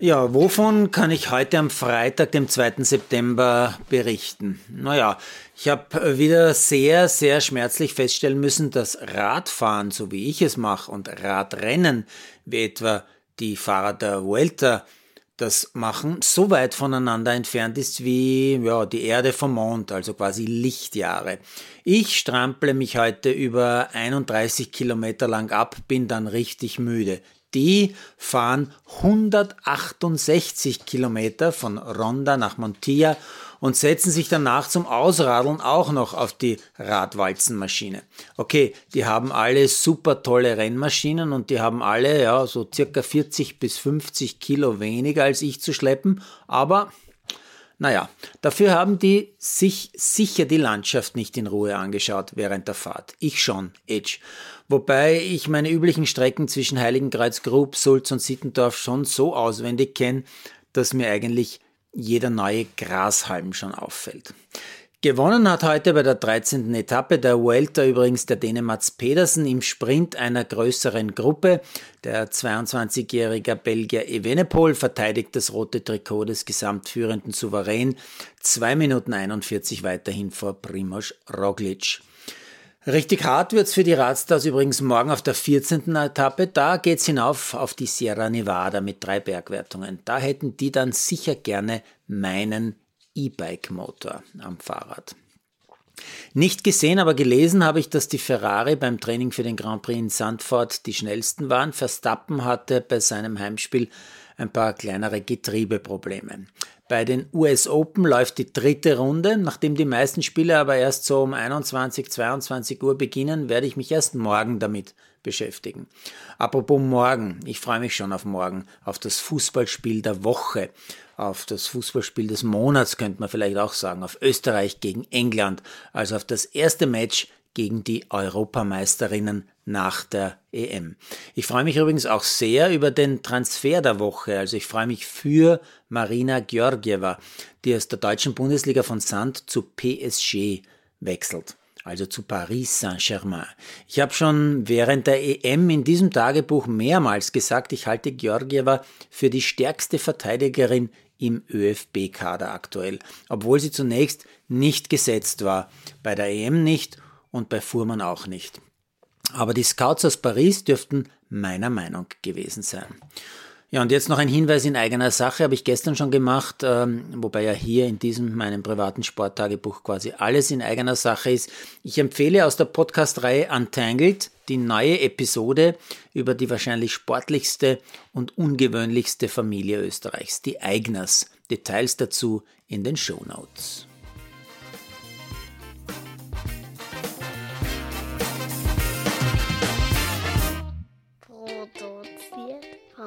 Ja, wovon kann ich heute am Freitag, dem 2. September berichten? Naja, ich habe wieder sehr, sehr schmerzlich feststellen müssen, dass Radfahren, so wie ich es mache, und Radrennen, wie etwa die Fahrer der Vuelta, das machen, so weit voneinander entfernt ist wie ja, die Erde vom Mond, also quasi Lichtjahre. Ich strample mich heute über 31 Kilometer lang ab, bin dann richtig müde. Die fahren 168 Kilometer von Ronda nach Montilla und setzen sich danach zum Ausradeln auch noch auf die Radwalzenmaschine. Okay, die haben alle super tolle Rennmaschinen und die haben alle ja so circa 40 bis 50 Kilo weniger als ich zu schleppen, aber naja, dafür haben die sich sicher die Landschaft nicht in Ruhe angeschaut während der Fahrt. Ich schon, Edge. Wobei ich meine üblichen Strecken zwischen Heiligenkreuz, Grub, Sulz und Sittendorf schon so auswendig kenne, dass mir eigentlich jeder neue Grashalm schon auffällt. Gewonnen hat heute bei der 13. Etappe der Vuelta übrigens der Dänemats Pedersen im Sprint einer größeren Gruppe. Der 22-jährige Belgier Evenepoel verteidigt das rote Trikot des gesamtführenden Souverän. 2 Minuten 41 weiterhin vor Primoz Roglic. Richtig hart wird's für die Radstars übrigens morgen auf der 14. Etappe. Da geht's hinauf auf die Sierra Nevada mit drei Bergwertungen. Da hätten die dann sicher gerne meinen E-Bike-Motor am Fahrrad. Nicht gesehen, aber gelesen habe ich, dass die Ferrari beim Training für den Grand Prix in Sandford die schnellsten waren. Verstappen hatte bei seinem Heimspiel ein paar kleinere Getriebeprobleme. Bei den US Open läuft die dritte Runde. Nachdem die meisten Spiele aber erst so um 21, 22 Uhr beginnen, werde ich mich erst morgen damit beschäftigen. Apropos morgen, ich freue mich schon auf morgen, auf das Fußballspiel der Woche auf das Fußballspiel des Monats, könnte man vielleicht auch sagen, auf Österreich gegen England, also auf das erste Match gegen die Europameisterinnen nach der EM. Ich freue mich übrigens auch sehr über den Transfer der Woche. Also ich freue mich für Marina Georgieva, die aus der deutschen Bundesliga von Sand zu PSG wechselt also zu Paris Saint-Germain. Ich habe schon während der EM in diesem Tagebuch mehrmals gesagt, ich halte Georgieva für die stärkste Verteidigerin im ÖFB-Kader aktuell, obwohl sie zunächst nicht gesetzt war, bei der EM nicht und bei Fuhrmann auch nicht. Aber die Scouts aus Paris dürften meiner Meinung gewesen sein. Ja, und jetzt noch ein Hinweis in eigener Sache, habe ich gestern schon gemacht, ähm, wobei ja hier in diesem meinem privaten Sporttagebuch quasi alles in eigener Sache ist. Ich empfehle aus der Podcast-Reihe Untangled die neue Episode über die wahrscheinlich sportlichste und ungewöhnlichste Familie Österreichs, die Eigners. Details dazu in den Show Notes.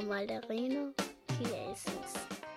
Malderino Chiesis.